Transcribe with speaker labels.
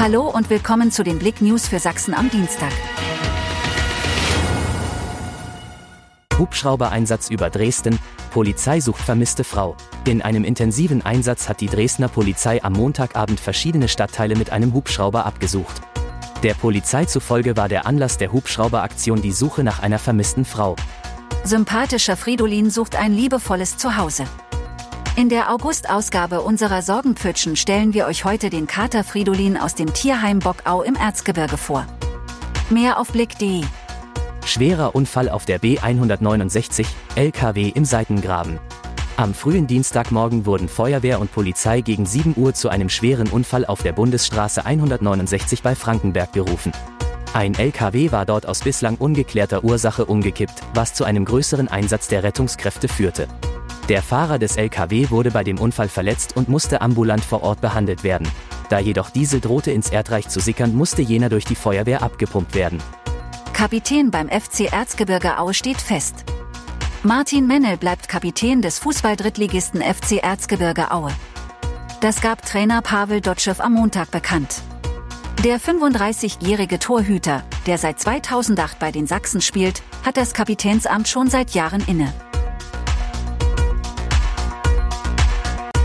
Speaker 1: Hallo und willkommen zu den Blick News für Sachsen am Dienstag.
Speaker 2: Hubschrauber-Einsatz über Dresden, Polizei sucht vermisste Frau. In einem intensiven Einsatz hat die Dresdner Polizei am Montagabend verschiedene Stadtteile mit einem Hubschrauber abgesucht. Der Polizei zufolge war der Anlass der Hubschrauberaktion die Suche nach einer vermissten Frau.
Speaker 1: Sympathischer Fridolin sucht ein liebevolles Zuhause. In der August-Ausgabe unserer Sorgenpfütschen stellen wir euch heute den Kater Fridolin aus dem Tierheim Bockau im Erzgebirge vor. Mehr auf blick.de.
Speaker 2: Schwerer Unfall auf der B169, LKW im Seitengraben. Am frühen Dienstagmorgen wurden Feuerwehr und Polizei gegen 7 Uhr zu einem schweren Unfall auf der Bundesstraße 169 bei Frankenberg gerufen. Ein LKW war dort aus bislang ungeklärter Ursache umgekippt, was zu einem größeren Einsatz der Rettungskräfte führte. Der Fahrer des LKW wurde bei dem Unfall verletzt und musste ambulant vor Ort behandelt werden. Da jedoch Diesel drohte ins Erdreich zu sickern, musste jener durch die Feuerwehr abgepumpt werden.
Speaker 1: Kapitän beim FC Erzgebirge Aue steht fest. Martin Mennel bleibt Kapitän des Fußball-Drittligisten FC Erzgebirge Aue. Das gab Trainer Pavel Dotschew am Montag bekannt. Der 35-jährige Torhüter, der seit 2008 bei den Sachsen spielt, hat das Kapitänsamt schon seit Jahren inne.